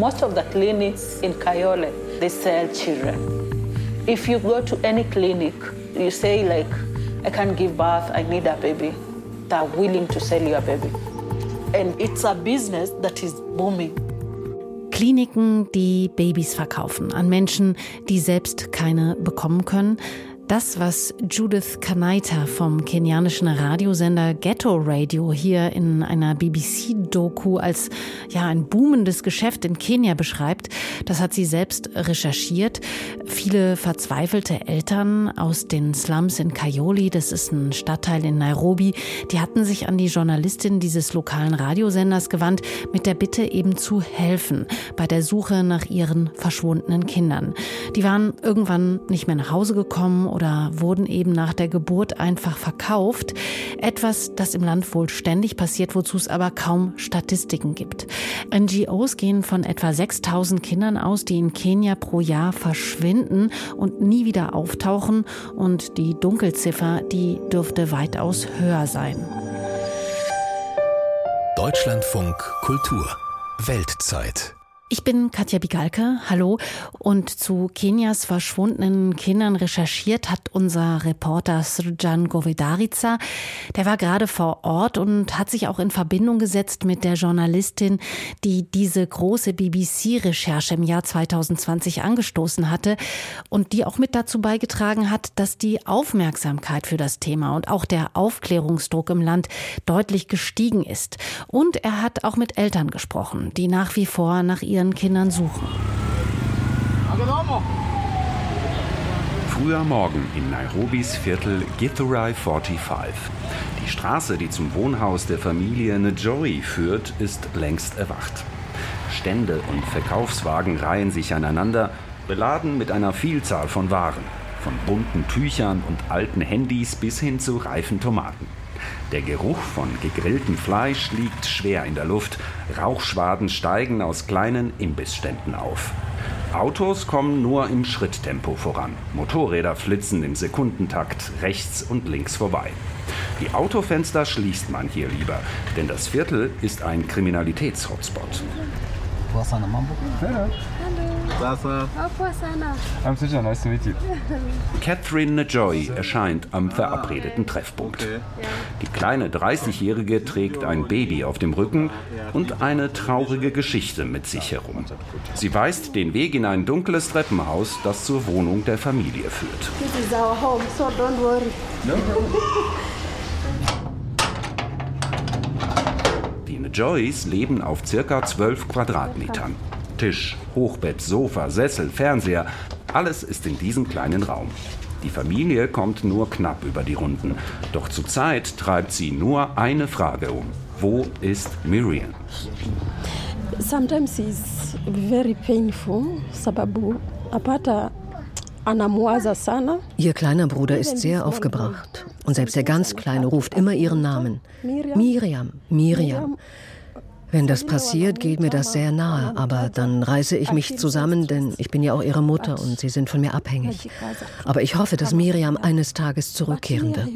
Most of the clinics in Kayole, they sell children. If you go to any clinic, you say like, I can't give birth, I need a baby. They're willing to sell you a baby. And it's a business that is booming. Kliniken, die Babys verkaufen an Menschen, die selbst keine bekommen können. Das, was Judith Kanaita vom kenianischen Radiosender Ghetto Radio hier in einer BBC-Doku als ja ein boomendes Geschäft in Kenia beschreibt, das hat sie selbst recherchiert. Viele verzweifelte Eltern aus den Slums in Kayoli, das ist ein Stadtteil in Nairobi, die hatten sich an die Journalistin dieses lokalen Radiosenders gewandt mit der Bitte eben zu helfen bei der Suche nach ihren verschwundenen Kindern. Die waren irgendwann nicht mehr nach Hause gekommen oder wurden eben nach der Geburt einfach verkauft. Etwas, das im Land wohl ständig passiert, wozu es aber kaum Statistiken gibt. NGOs gehen von etwa 6000 Kindern aus, die in Kenia pro Jahr verschwinden und nie wieder auftauchen. Und die Dunkelziffer, die dürfte weitaus höher sein. Deutschlandfunk Kultur Weltzeit ich bin Katja Bigalke, hallo. Und zu Kenias verschwundenen Kindern recherchiert hat unser Reporter Srjan Govedarica. Der war gerade vor Ort und hat sich auch in Verbindung gesetzt mit der Journalistin, die diese große BBC-Recherche im Jahr 2020 angestoßen hatte und die auch mit dazu beigetragen hat, dass die Aufmerksamkeit für das Thema und auch der Aufklärungsdruck im Land deutlich gestiegen ist. Und er hat auch mit Eltern gesprochen, die nach wie vor nach ihren ihren Kindern suchen. Früher Morgen in Nairobis Viertel Githurai 45. Die Straße, die zum Wohnhaus der Familie Njoi führt, ist längst erwacht. Stände und Verkaufswagen reihen sich aneinander, beladen mit einer Vielzahl von Waren, von bunten Tüchern und alten Handys bis hin zu reifen Tomaten. Der Geruch von gegrilltem Fleisch liegt schwer in der Luft. Rauchschwaden steigen aus kleinen Imbissständen auf. Autos kommen nur im Schritttempo voran. Motorräder flitzen im Sekundentakt rechts und links vorbei. Die Autofenster schließt man hier lieber, denn das Viertel ist ein Kriminalitätshotspot. Sasa. I'm Sujan, nice to meet you. Catherine Najoy erscheint am verabredeten Treffpunkt. Die kleine 30-Jährige trägt ein Baby auf dem Rücken und eine traurige Geschichte mit sich herum. Sie weist den Weg in ein dunkles Treppenhaus, das zur Wohnung der Familie führt. This is our home, so don't worry. Die Najoys leben auf circa 12 Quadratmetern. Tisch, Hochbett, Sofa, Sessel, Fernseher, alles ist in diesem kleinen Raum. Die Familie kommt nur knapp über die Runden. Doch zurzeit treibt sie nur eine Frage um. Wo ist Miriam? Sometimes it's very painful sababu apata. Ihr kleiner Bruder ist sehr aufgebracht. Und selbst der ganz Kleine ruft immer ihren Namen. Miriam, Miriam. Wenn das passiert, geht mir das sehr nahe, aber dann reiße ich mich zusammen, denn ich bin ja auch ihre Mutter und sie sind von mir abhängig. Aber ich hoffe, dass Miriam eines Tages zurückkehren wird.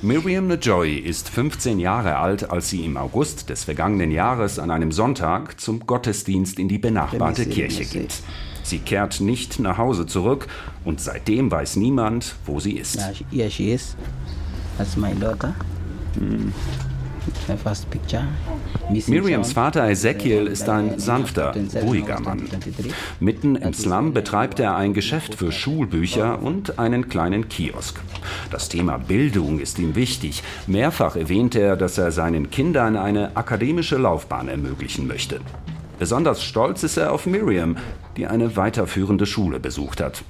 Miriam Najoy ist 15 Jahre alt, als sie im August des vergangenen Jahres an einem Sonntag zum Gottesdienst in die benachbarte Kirche geht. Sie kehrt nicht nach Hause zurück und seitdem weiß niemand, wo sie ist. That's my daughter. Missing Miriams. Vater Ezekiel ist ein sanfter, ruhiger Mann. Mitten im Slum betreibt er ein Geschäft für Schulbücher und einen kleinen Kiosk. Das Thema Bildung ist ihm wichtig. Mehrfach erwähnt er, dass er seinen Kindern eine akademische Laufbahn ermöglichen möchte. Besonders stolz ist er auf Miriam, die eine weiterführende Schule besucht hat.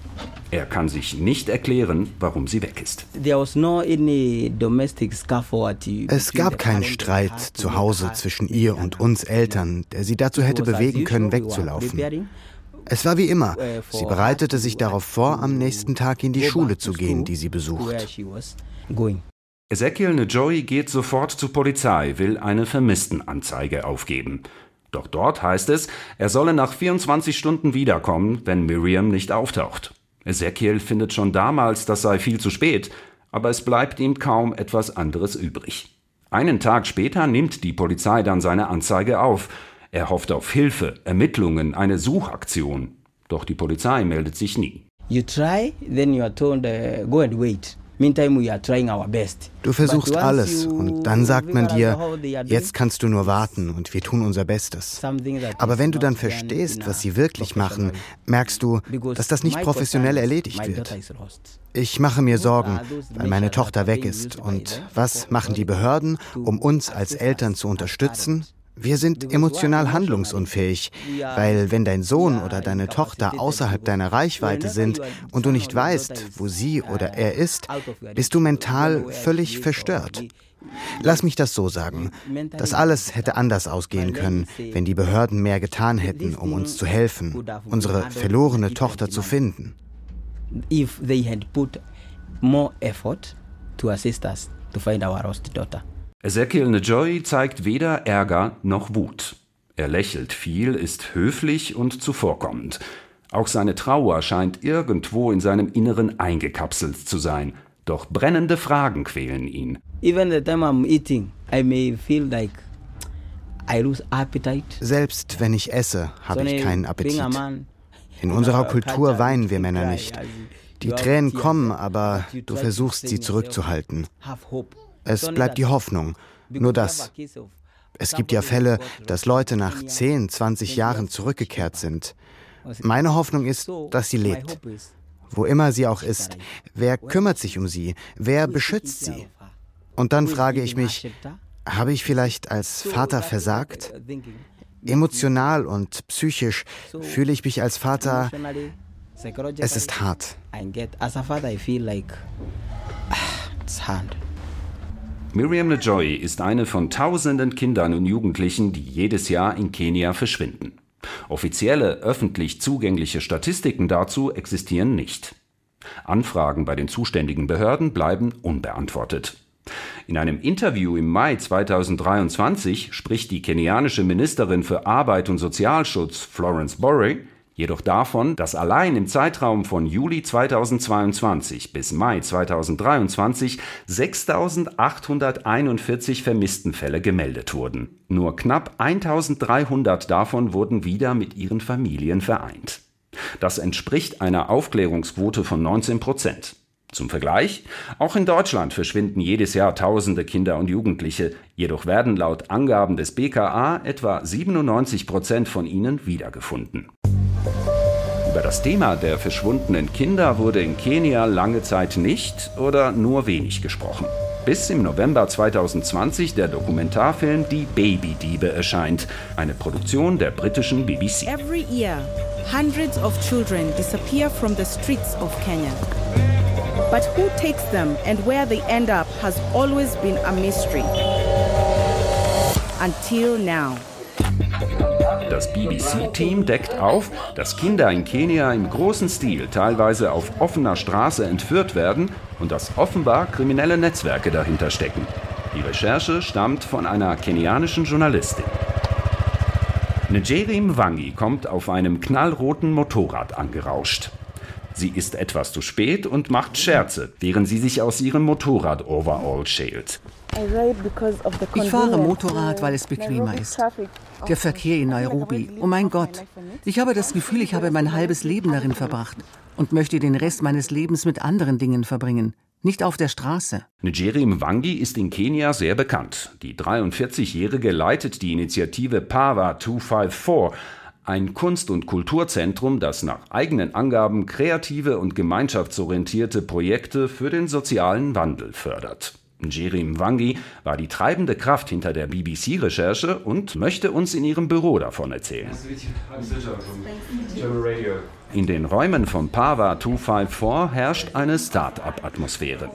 Er kann sich nicht erklären, warum sie weg ist. There was no any domestic scuffle at Es gab keinen Streit zu Hause zwischen ihr und uns Eltern, der sie dazu hätte bewegen können, wegzulaufen. Es war wie immer. Sie bereitete sich darauf vor, am nächsten Tag in die Schule zu gehen, die sie besucht. Ezekiel Njoy geht sofort zur Polizei, will eine Vermisstenanzeige aufgeben. Doch dort heißt es, er solle nach 24 Stunden wiederkommen, wenn Miriam nicht auftaucht. Ezekiel findet schon damals, das sei viel zu spät, aber es bleibt ihm kaum etwas anderes übrig. Einen Tag später nimmt die Polizei dann seine Anzeige auf. Er hofft auf Hilfe, Ermittlungen, eine Suchaktion. Doch die Polizei meldet sich nie. You try, then you are told, uh, go and wait. Meantime, we are trying our best. Du versuchst alles und dann sagt man dir, jetzt kannst du nur warten und wir tun unser Bestes. Aber wenn du dann verstehst, was sie wirklich machen, merkst du, dass das nicht professionell erledigt wird. Ich mache mir Sorgen, weil meine Tochter weg ist. Und was machen die Behörden, um uns als Eltern zu unterstützen? Wir sind emotional handlungsunfähig, weil wenn dein Sohn oder deine Tochter außerhalb deiner Reichweite sind und du nicht weißt, wo sie oder er ist, bist du mental völlig verstört. Lass mich das so sagen. Das alles hätte anders ausgehen können, wenn die Behörden mehr getan hätten, um uns zu helfen, unsere verlorene Tochter zu finden. If they had put more effort to assist us to find our lost daughter. Ezekiel Njoy zeigt weder Ärger noch Wut. Er lächelt viel, ist höflich und zuvorkommend. Auch seine Trauer scheint irgendwo in seinem Inneren eingekapselt zu sein. Doch brennende Fragen quälen ihn. Even the time I'm eating, I may feel like I lose appetite. Selbst wenn ich esse, habe ich keinen Appetit. In unserer Kultur weinen wir Männer nicht. Die Tränen kommen, aber du versuchst sie zurückzuhalten. Es bleibt die Hoffnung. Nur das. Es gibt ja Fälle, dass Leute nach 10, 20 Jahren zurückgekehrt sind. Meine Hoffnung ist, dass sie lebt. Wo immer sie auch ist. Wer kümmert sich um sie? Wer beschützt sie? Und dann frage ich mich, habe ich vielleicht als Vater versagt? Emotional und psychisch fühle ich mich als Vater, es ist hart. Miriam Njoy ist eine von tausenden Kindern und Jugendlichen, die jedes Jahr in Kenia verschwinden. Offizielle, öffentlich zugängliche Statistiken dazu existieren nicht. Anfragen bei den zuständigen Behörden bleiben unbeantwortet. In einem Interview im Mai 2023 spricht die kenianische Ministerin für Arbeit und Sozialschutz Florence Borre jedoch davon, dass allein im Zeitraum von Juli 2022 bis Mai 2023 6.841 Vermisstenfälle gemeldet wurden. Nur knapp 1.300 davon wurden wieder mit ihren Familien vereint. Das entspricht einer Aufklärungsquote von 19 Prozent. Zum Vergleich, auch in Deutschland verschwinden jedes Jahr tausende Kinder und Jugendliche, jedoch werden laut Angaben des BKA etwa 97 Prozent von ihnen wiedergefunden. Über das Thema der verschwundenen Kinder wurde in Kenia lange Zeit nicht oder nur wenig gesprochen. Bis im November 2020 der Dokumentarfilm Die Babydiebe erscheint, eine Produktion der britischen BBC. Every year, hundreds of children disappear from the streets of Kenya. But who takes them and where they end up has always been a mystery. Until now. Das BBC-Team deckt auf, dass Kinder in Kenia im großen Stil teilweise auf offener Straße entführt werden und dass offenbar kriminelle Netzwerke dahinter stecken. Die Recherche stammt von einer kenianischen Journalistin. Njeri Mwangi kommt auf einem knallroten Motorrad angerauscht. Sie ist etwas zu spät und macht Scherze, während sie sich aus ihrem Motorrad-Overall schält. Ich fahre Motorrad, weil es bequemer ist. Der Verkehr in Nairobi, oh mein Gott. Ich habe das Gefühl, ich habe mein halbes Leben darin verbracht und möchte den Rest meines Lebens mit anderen Dingen verbringen. Nicht auf der Straße. Njeri Mwangi ist in Kenia sehr bekannt. Die 43-Jährige leitet die Initiative Pawa 254, ein Kunst- und Kulturzentrum, das nach eigenen Angaben kreative und gemeinschaftsorientierte Projekte für den sozialen Wandel fördert. Njeri Mwangi war die treibende Kraft hinter der BBC-Recherche und möchte uns in ihrem Büro davon erzählen. In den Räumen von Pava 254 herrscht eine Start-up-Atmosphäre.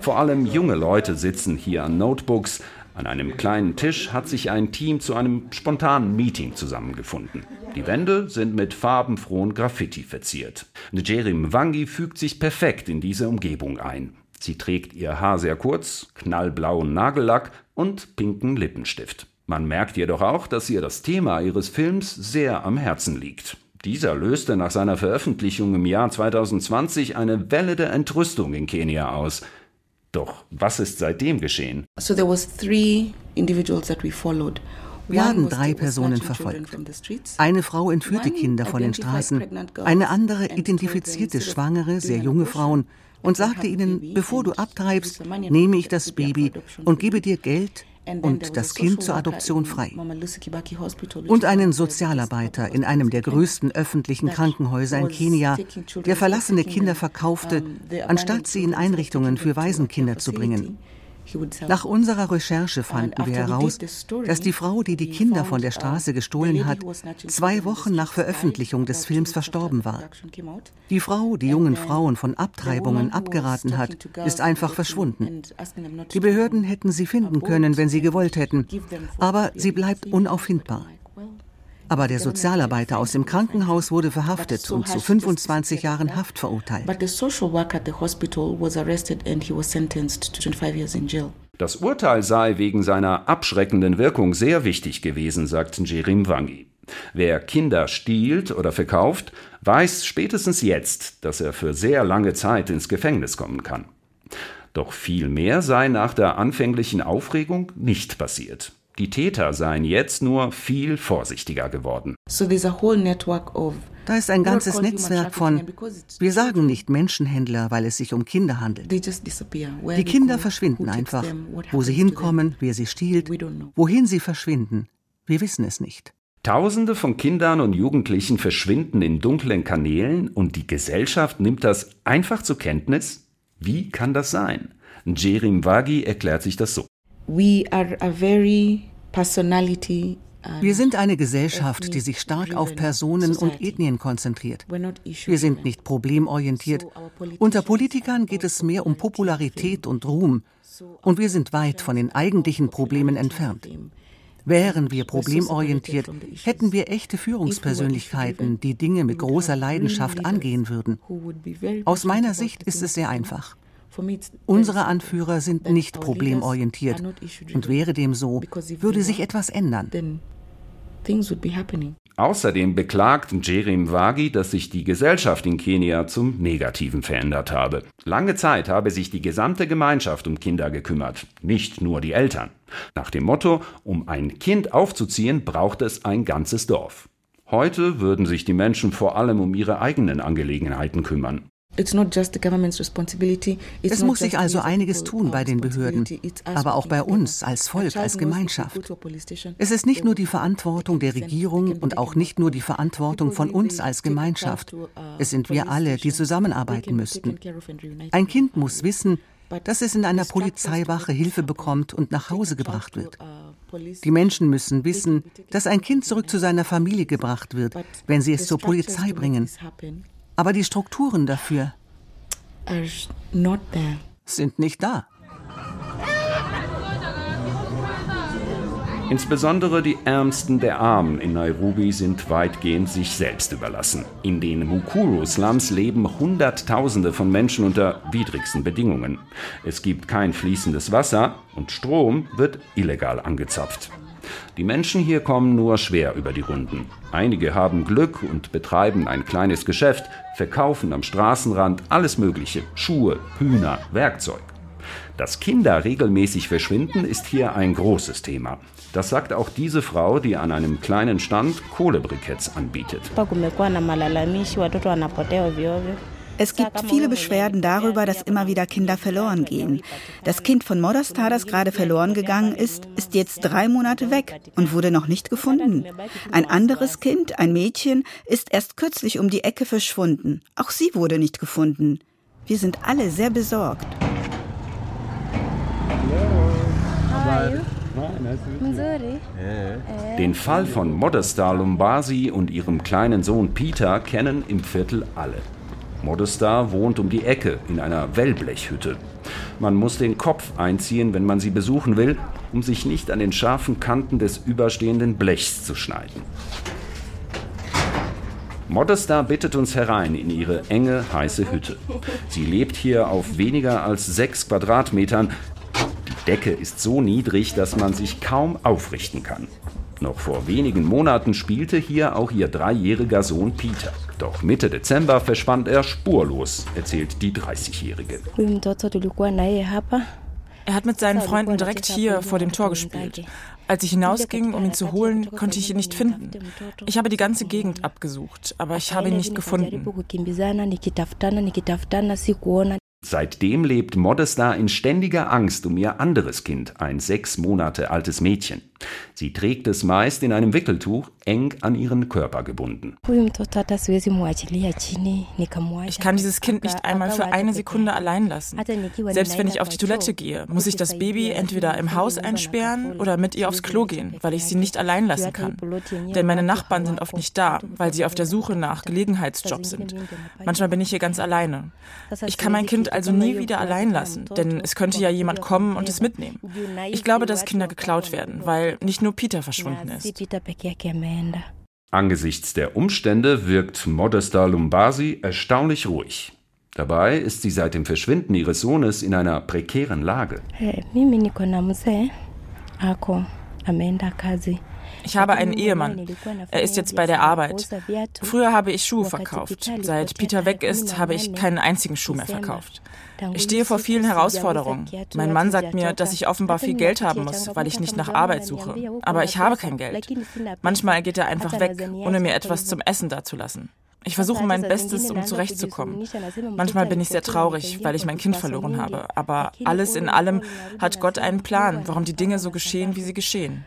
Vor allem junge Leute sitzen hier an Notebooks. An einem kleinen Tisch hat sich ein Team zu einem spontanen Meeting zusammengefunden. Die Wände sind mit farbenfrohen Graffiti verziert. Njeri Mwangi fügt sich perfekt in diese Umgebung ein. Sie trägt ihr Haar sehr kurz, knallblauen Nagellack und pinken Lippenstift. Man merkt jedoch auch, dass ihr das Thema ihres Films sehr am Herzen liegt. Dieser löste nach seiner Veröffentlichung im Jahr 2020 eine Welle der Entrüstung in Kenia aus. Doch was ist seitdem geschehen? So there was three individuals that we followed. Wir haben drei Personen verfolgt. Eine Frau entführte Kinder von den Straßen, eine andere identifizierte schwangere, sehr junge Frauen und sagte ihnen, bevor du abtreibst, nehme ich das Baby und gebe dir Geld und das Kind zur Adoption frei. Und einen Sozialarbeiter in einem der größten öffentlichen Krankenhäuser in Kenia, der verlassene Kinder verkaufte, anstatt sie in Einrichtungen für Waisenkinder zu bringen. Nach unserer Recherche fanden wir heraus, dass die Frau, die die Kinder von der Straße gestohlen hat, zwei Wochen nach Veröffentlichung des Films verstorben war. Die Frau, die jungen Frauen von Abtreibungen abgeraten hat, ist einfach verschwunden. Die Behörden hätten sie finden können, wenn sie gewollt hätten, aber sie bleibt unauffindbar. Aber der Sozialarbeiter aus dem Krankenhaus wurde verhaftet und zu 25 Jahren Haft verurteilt. Das Urteil sei wegen seiner abschreckenden Wirkung sehr wichtig gewesen, sagt Njerim Wangi. Wer Kinder stiehlt oder verkauft, weiß spätestens jetzt, dass er für sehr lange Zeit ins Gefängnis kommen kann. Doch viel mehr sei nach der anfänglichen Aufregung nicht passiert. Die Täter seien jetzt nur viel vorsichtiger geworden. Da ist ein ganzes Netzwerk von, wir sagen nicht Menschenhändler, weil es sich um Kinder handelt. Die Kinder verschwinden einfach. Wo sie hinkommen, wer sie stiehlt, wohin sie verschwinden, wir wissen es nicht. Tausende von Kindern und Jugendlichen verschwinden in dunklen Kanälen und die Gesellschaft nimmt das einfach zur Kenntnis? Wie kann das sein? Jerim Wagi erklärt sich das so. We are a very personality wir sind eine Gesellschaft, die sich stark auf Personen und Ethnien konzentriert. Wir sind nicht problemorientiert. Unter Politikern geht es mehr um Popularität und Ruhm. Und wir sind weit von den eigentlichen Problemen entfernt. Wären wir problemorientiert, hätten wir echte Führungspersönlichkeiten, die Dinge mit großer Leidenschaft angehen würden. Aus meiner Sicht ist es sehr einfach. Unsere Anführer sind nicht problemorientiert. Und wäre dem so, würde sich etwas ändern. Außerdem beklagt Jerim Wagi, dass sich die Gesellschaft in Kenia zum Negativen verändert habe. Lange Zeit habe sich die gesamte Gemeinschaft um Kinder gekümmert, nicht nur die Eltern. Nach dem Motto, um ein Kind aufzuziehen, braucht es ein ganzes Dorf. Heute würden sich die Menschen vor allem um ihre eigenen Angelegenheiten kümmern. Es muss sich also einiges tun bei den Behörden, aber auch bei uns als Volk, als Gemeinschaft. Es ist nicht nur die Verantwortung der Regierung und auch nicht nur die Verantwortung von uns als Gemeinschaft. Es sind wir alle, die zusammenarbeiten müssten. Ein Kind muss wissen, dass es in einer Polizeiwache Hilfe bekommt und nach Hause gebracht wird. Die Menschen müssen wissen, dass ein Kind zurück zu seiner Familie gebracht wird, wenn sie es zur Polizei bringen. Aber die Strukturen dafür sind nicht da. Insbesondere die Ärmsten der Armen in Nairobi sind weitgehend sich selbst überlassen. In den Mukuru-Slums leben Hunderttausende von Menschen unter widrigsten Bedingungen. Es gibt kein fließendes Wasser und Strom wird illegal angezapft. Die Menschen hier kommen nur schwer über die Runden. Einige haben Glück und betreiben ein kleines Geschäft, verkaufen am Straßenrand alles Mögliche, Schuhe, Hühner, Werkzeug. Dass Kinder regelmäßig verschwinden, ist hier ein großes Thema. Das sagt auch diese Frau, die an einem kleinen Stand Kohlebriketts anbietet. Es gibt viele Beschwerden darüber, dass immer wieder Kinder verloren gehen. Das Kind von Modestar, das gerade verloren gegangen ist, ist jetzt drei Monate weg und wurde noch nicht gefunden. Ein anderes Kind, ein Mädchen, ist erst kürzlich um die Ecke verschwunden. Auch sie wurde nicht gefunden. Wir sind alle sehr besorgt. Den Fall von Modestar Lumbasi und ihrem kleinen Sohn Peter kennen im Viertel alle. Modestar wohnt um die Ecke in einer Wellblechhütte. Man muss den Kopf einziehen, wenn man sie besuchen will, um sich nicht an den scharfen Kanten des überstehenden Blechs zu schneiden. Modestar bittet uns herein in ihre enge, heiße Hütte. Sie lebt hier auf weniger als sechs Quadratmetern. Die Decke ist so niedrig, dass man sich kaum aufrichten kann. Noch vor wenigen Monaten spielte hier auch ihr dreijähriger Sohn Peter. Doch Mitte Dezember verschwand er spurlos, erzählt die 30-Jährige. Er hat mit seinen Freunden direkt hier vor dem Tor gespielt. Als ich hinausging, um ihn zu holen, konnte ich ihn nicht finden. Ich habe die ganze Gegend abgesucht, aber ich habe ihn nicht gefunden. Seitdem lebt Modesta in ständiger Angst um ihr anderes Kind, ein sechs Monate altes Mädchen. Sie trägt es meist in einem Wickeltuch, eng an ihren Körper gebunden. Ich kann dieses Kind nicht einmal für eine Sekunde allein lassen. Selbst wenn ich auf die Toilette gehe, muss ich das Baby entweder im Haus einsperren oder mit ihr aufs Klo gehen, weil ich sie nicht allein lassen kann. Denn meine Nachbarn sind oft nicht da, weil sie auf der Suche nach Gelegenheitsjobs sind. Manchmal bin ich hier ganz alleine. Ich kann mein Kind also nie wieder allein lassen, denn es könnte ja jemand kommen und es mitnehmen. Ich glaube, dass Kinder geklaut werden, weil weil nicht nur Peter verschwunden ist. Angesichts der Umstände wirkt Modesta Lumbasi erstaunlich ruhig. Dabei ist sie seit dem Verschwinden ihres Sohnes in einer prekären Lage. Ich habe einen Ehemann. Er ist jetzt bei der Arbeit. Früher habe ich Schuhe verkauft. Seit Peter weg ist, habe ich keinen einzigen Schuh mehr verkauft. Ich stehe vor vielen Herausforderungen. Mein Mann sagt mir, dass ich offenbar viel Geld haben muss, weil ich nicht nach Arbeit suche. Aber ich habe kein Geld. Manchmal geht er einfach weg, ohne mir etwas zum Essen dazulassen. Ich versuche mein Bestes, um zurechtzukommen. Manchmal bin ich sehr traurig, weil ich mein Kind verloren habe. Aber alles in allem hat Gott einen Plan, warum die Dinge so geschehen, wie sie geschehen.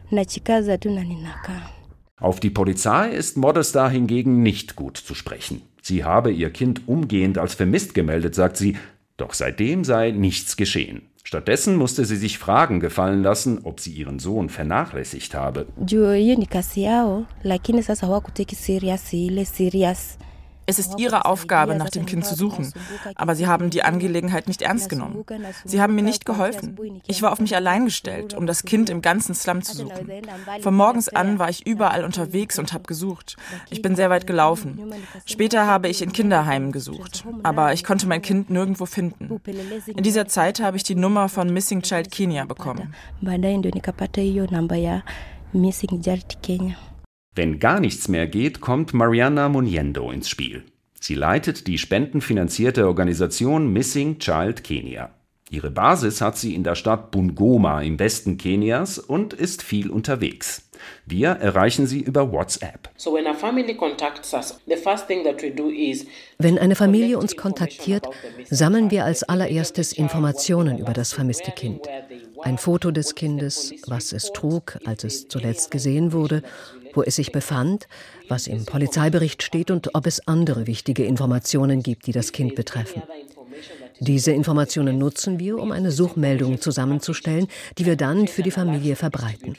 Auf die Polizei ist Modesta hingegen nicht gut zu sprechen. Sie habe ihr Kind umgehend als vermisst gemeldet, sagt sie, doch seitdem sei nichts geschehen. Stattdessen musste sie sich Fragen gefallen lassen, ob sie ihren Sohn vernachlässigt habe. Es ist ihre Aufgabe, nach dem Kind zu suchen. Aber sie haben die Angelegenheit nicht ernst genommen. Sie haben mir nicht geholfen. Ich war auf mich allein gestellt, um das Kind im ganzen Slum zu suchen. Von morgens an war ich überall unterwegs und habe gesucht. Ich bin sehr weit gelaufen. Später habe ich in Kinderheimen gesucht. Aber ich konnte mein Kind nirgendwo finden. In dieser Zeit habe ich die Nummer von Missing Child Kenya bekommen. Missing Child Kenya. Wenn gar nichts mehr geht, kommt Mariana Muniendo ins Spiel. Sie leitet die spendenfinanzierte Organisation Missing Child Kenya. Ihre Basis hat sie in der Stadt Bungoma im Westen Kenias und ist viel unterwegs. Wir erreichen sie über WhatsApp. Wenn eine Familie uns kontaktiert, sammeln wir als allererstes Informationen über das vermisste Kind. Ein Foto des Kindes, was es trug, als es zuletzt gesehen wurde wo es sich befand, was im Polizeibericht steht und ob es andere wichtige Informationen gibt, die das Kind betreffen. Diese Informationen nutzen wir, um eine Suchmeldung zusammenzustellen, die wir dann für die Familie verbreiten.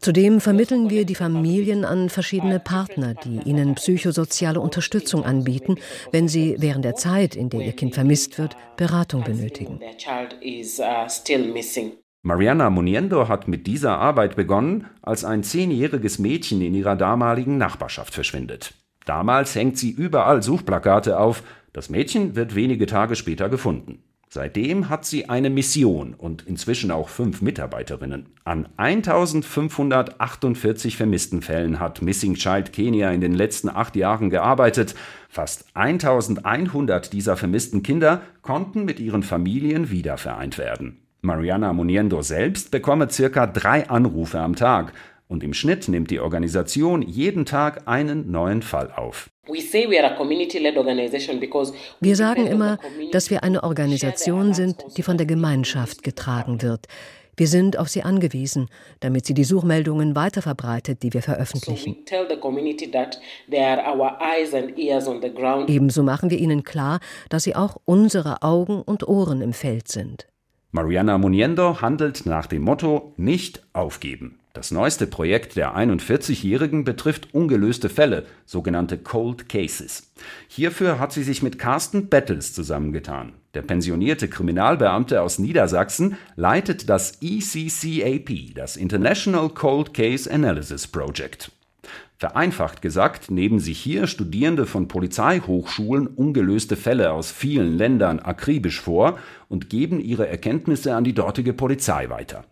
Zudem vermitteln wir die Familien an verschiedene Partner, die ihnen psychosoziale Unterstützung anbieten, wenn sie während der Zeit, in der ihr Kind vermisst wird, Beratung benötigen. Mariana Muniendo hat mit dieser Arbeit begonnen, als ein zehnjähriges Mädchen in ihrer damaligen Nachbarschaft verschwindet. Damals hängt sie überall Suchplakate auf. Das Mädchen wird wenige Tage später gefunden. Seitdem hat sie eine Mission und inzwischen auch fünf Mitarbeiterinnen. An 1548 vermissten Fällen hat Missing Child Kenya in den letzten acht Jahren gearbeitet. Fast 1100 dieser vermissten Kinder konnten mit ihren Familien wiedervereint werden. Mariana Muniendo selbst bekomme circa drei Anrufe am Tag und im Schnitt nimmt die Organisation jeden Tag einen neuen Fall auf. Wir sagen immer, dass wir eine Organisation sind, die von der Gemeinschaft getragen wird. Wir sind auf sie angewiesen, damit sie die Suchmeldungen weiterverbreitet, die wir veröffentlichen. Ebenso machen wir ihnen klar, dass sie auch unsere Augen und Ohren im Feld sind. Mariana Muniendo handelt nach dem Motto Nicht aufgeben. Das neueste Projekt der 41-Jährigen betrifft ungelöste Fälle, sogenannte Cold Cases. Hierfür hat sie sich mit Carsten Bettels zusammengetan. Der pensionierte Kriminalbeamte aus Niedersachsen leitet das ECCAP, das International Cold Case Analysis Project. Vereinfacht gesagt nehmen sich hier Studierende von Polizeihochschulen ungelöste Fälle aus vielen Ländern akribisch vor und geben ihre Erkenntnisse an die dortige Polizei weiter.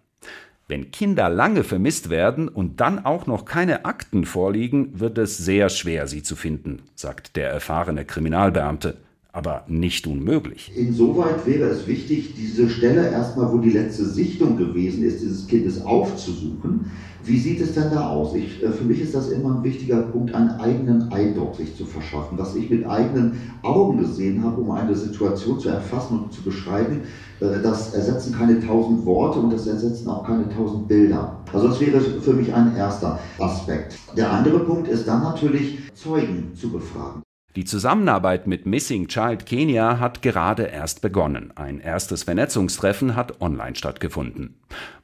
Wenn Kinder lange vermisst werden und dann auch noch keine Akten vorliegen, wird es sehr schwer, sie zu finden, sagt der erfahrene Kriminalbeamte aber nicht unmöglich. Insoweit wäre es wichtig, diese Stelle erstmal, wo die letzte Sichtung gewesen ist, dieses Kindes aufzusuchen. Wie sieht es denn da aus? Ich, äh, für mich ist das immer ein wichtiger Punkt, einen eigenen Eindruck sich zu verschaffen, was ich mit eigenen Augen gesehen habe, um eine Situation zu erfassen und zu beschreiben. Äh, das ersetzen keine tausend Worte und das ersetzen auch keine tausend Bilder. Also das wäre für mich ein erster Aspekt. Der andere Punkt ist dann natürlich, Zeugen zu befragen. Die Zusammenarbeit mit Missing Child Kenya hat gerade erst begonnen. Ein erstes Vernetzungstreffen hat online stattgefunden.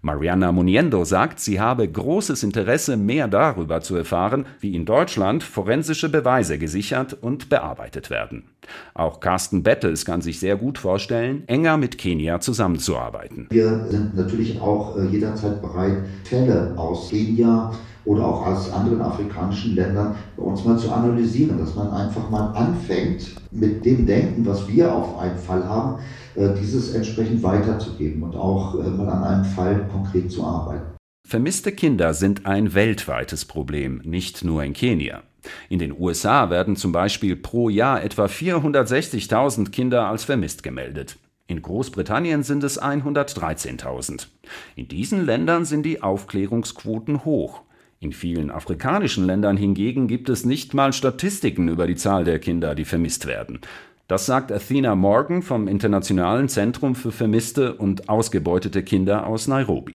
Mariana Muniendo sagt, sie habe großes Interesse, mehr darüber zu erfahren, wie in Deutschland forensische Beweise gesichert und bearbeitet werden. Auch Carsten Bettels kann sich sehr gut vorstellen, enger mit Kenia zusammenzuarbeiten. Wir sind natürlich auch äh, jederzeit bereit, Fälle aus Kenia oder auch aus anderen afrikanischen Ländern bei uns mal zu analysieren, dass man einfach mal anfängt, mit dem Denken, was wir auf einen Fall haben, äh, dieses entsprechend weiterzugeben und auch äh, mal an einem Fall konkret zu arbeiten. Vermisste Kinder sind ein weltweites Problem, nicht nur in Kenia. In den USA werden zum Beispiel pro Jahr etwa 460.000 Kinder als vermisst gemeldet. In Großbritannien sind es 113.000. In diesen Ländern sind die Aufklärungsquoten hoch. In vielen afrikanischen Ländern hingegen gibt es nicht mal Statistiken über die Zahl der Kinder, die vermisst werden. Das sagt Athena Morgan vom Internationalen Zentrum für vermisste und ausgebeutete Kinder aus Nairobi.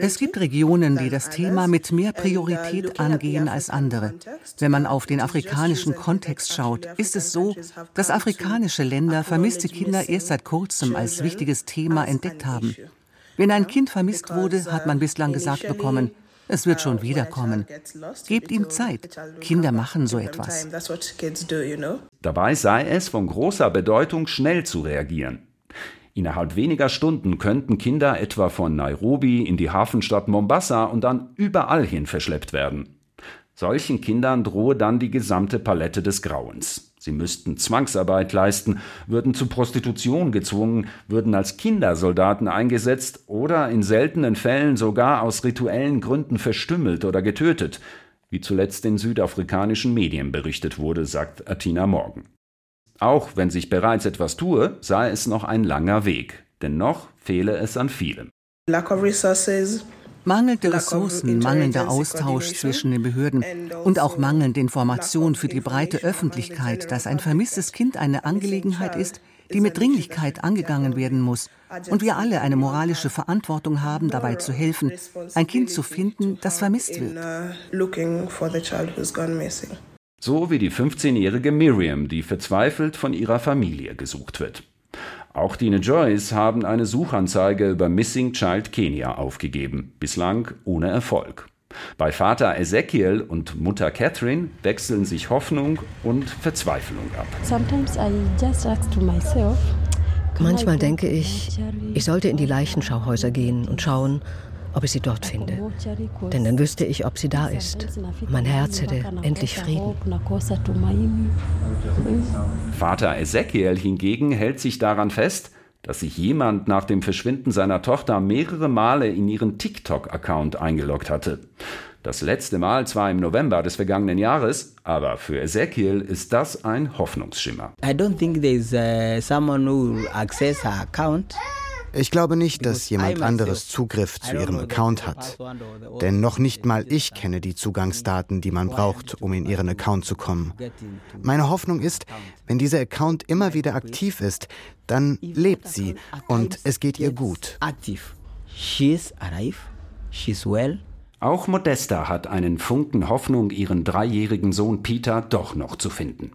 Es gibt Regionen, die das Thema mit mehr Priorität angehen als andere. Wenn man auf den afrikanischen Kontext schaut, ist es so, dass afrikanische Länder vermisste Kinder erst seit kurzem als wichtiges Thema entdeckt haben. Wenn ein Kind vermisst wurde, hat man bislang gesagt bekommen, es wird schon wiederkommen. Gebt ihm Zeit. Kinder machen so etwas. Dabei sei es von großer Bedeutung, schnell zu reagieren. Innerhalb weniger Stunden könnten Kinder etwa von Nairobi in die Hafenstadt Mombasa und dann überall hin verschleppt werden. Solchen Kindern drohe dann die gesamte Palette des Grauens. Sie müssten Zwangsarbeit leisten, würden zu Prostitution gezwungen, würden als Kindersoldaten eingesetzt oder in seltenen Fällen sogar aus rituellen Gründen verstümmelt oder getötet, wie zuletzt in südafrikanischen Medien berichtet wurde, sagt Atina Morgan. Auch wenn sich bereits etwas tue, sei es noch ein langer Weg, denn noch fehle es an vielem. Lack of resources, Mangelnde Ressourcen, mangelnder Austausch zwischen den Behörden und auch mangelnde Information für die breite Öffentlichkeit, dass ein vermisstes Kind eine Angelegenheit ist, die mit Dringlichkeit angegangen werden muss und wir alle eine moralische Verantwortung haben, dabei zu helfen, ein Kind zu finden, das vermisst wird. So wie die 15-jährige Miriam, die verzweifelt von ihrer Familie gesucht wird. Auch die Joyce haben eine Suchanzeige über Missing Child Kenya aufgegeben, bislang ohne Erfolg. Bei Vater Ezekiel und Mutter Catherine wechseln sich Hoffnung und Verzweiflung ab. Manchmal denke ich, ich sollte in die Leichenschauhäuser gehen und schauen, ob ich sie dort finde. Denn dann wüsste ich, ob sie da ist. Mein Herz hätte endlich Frieden. Vater Ezekiel hingegen hält sich daran fest, dass sich jemand nach dem Verschwinden seiner Tochter mehrere Male in ihren TikTok-Account eingeloggt hatte. Das letzte Mal zwar im November des vergangenen Jahres, aber für Ezekiel ist das ein Hoffnungsschimmer. I don't think there's uh, someone who access her account. Ich glaube nicht, dass jemand anderes Zugriff zu Ihrem Account hat. Denn noch nicht mal ich kenne die Zugangsdaten, die man braucht, um in Ihren Account zu kommen. Meine Hoffnung ist, wenn dieser Account immer wieder aktiv ist, dann lebt sie und es geht ihr gut. Auch Modesta hat einen Funken Hoffnung, ihren dreijährigen Sohn Peter doch noch zu finden.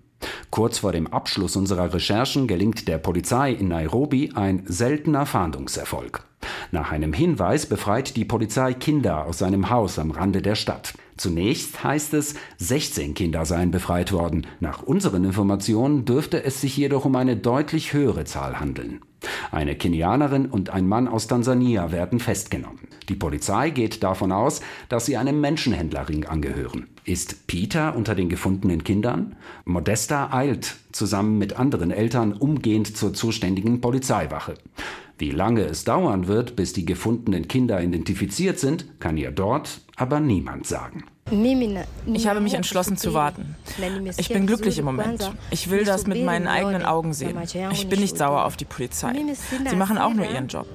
Kurz vor dem Abschluss unserer Recherchen gelingt der Polizei in Nairobi ein seltener Fahndungserfolg. Nach einem Hinweis befreit die Polizei Kinder aus seinem Haus am Rande der Stadt. Zunächst heißt es, 16 Kinder seien befreit worden. Nach unseren Informationen dürfte es sich jedoch um eine deutlich höhere Zahl handeln. Eine Kenianerin und ein Mann aus Tansania werden festgenommen. Die Polizei geht davon aus, dass sie einem Menschenhändlerring angehören. Ist Peter unter den gefundenen Kindern? Modesta eilt zusammen mit anderen Eltern umgehend zur zuständigen Polizeiwache. Wie lange es dauern wird, bis die gefundenen Kinder identifiziert sind, kann ihr dort aber niemand sagen. Ich habe mich entschlossen zu warten. Ich bin glücklich im Moment. Ich will das mit meinen eigenen Augen sehen. Ich bin nicht sauer auf die Polizei. Sie machen auch nur ihren Job.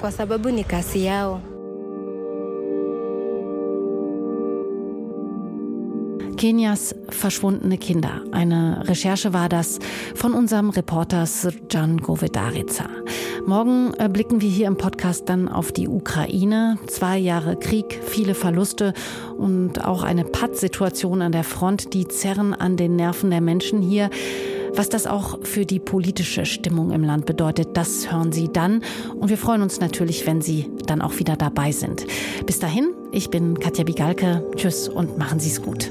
Kenias verschwundene Kinder. Eine Recherche war das von unserem Reporter Srjan Govedarica. Morgen äh, blicken wir hier im Podcast dann auf die Ukraine. Zwei Jahre Krieg, viele Verluste und auch eine Pattsituation an der Front, die zerren an den Nerven der Menschen hier. Was das auch für die politische Stimmung im Land bedeutet, das hören Sie dann. Und wir freuen uns natürlich, wenn Sie dann auch wieder dabei sind. Bis dahin, ich bin Katja Bigalke. Tschüss und machen Sie es gut.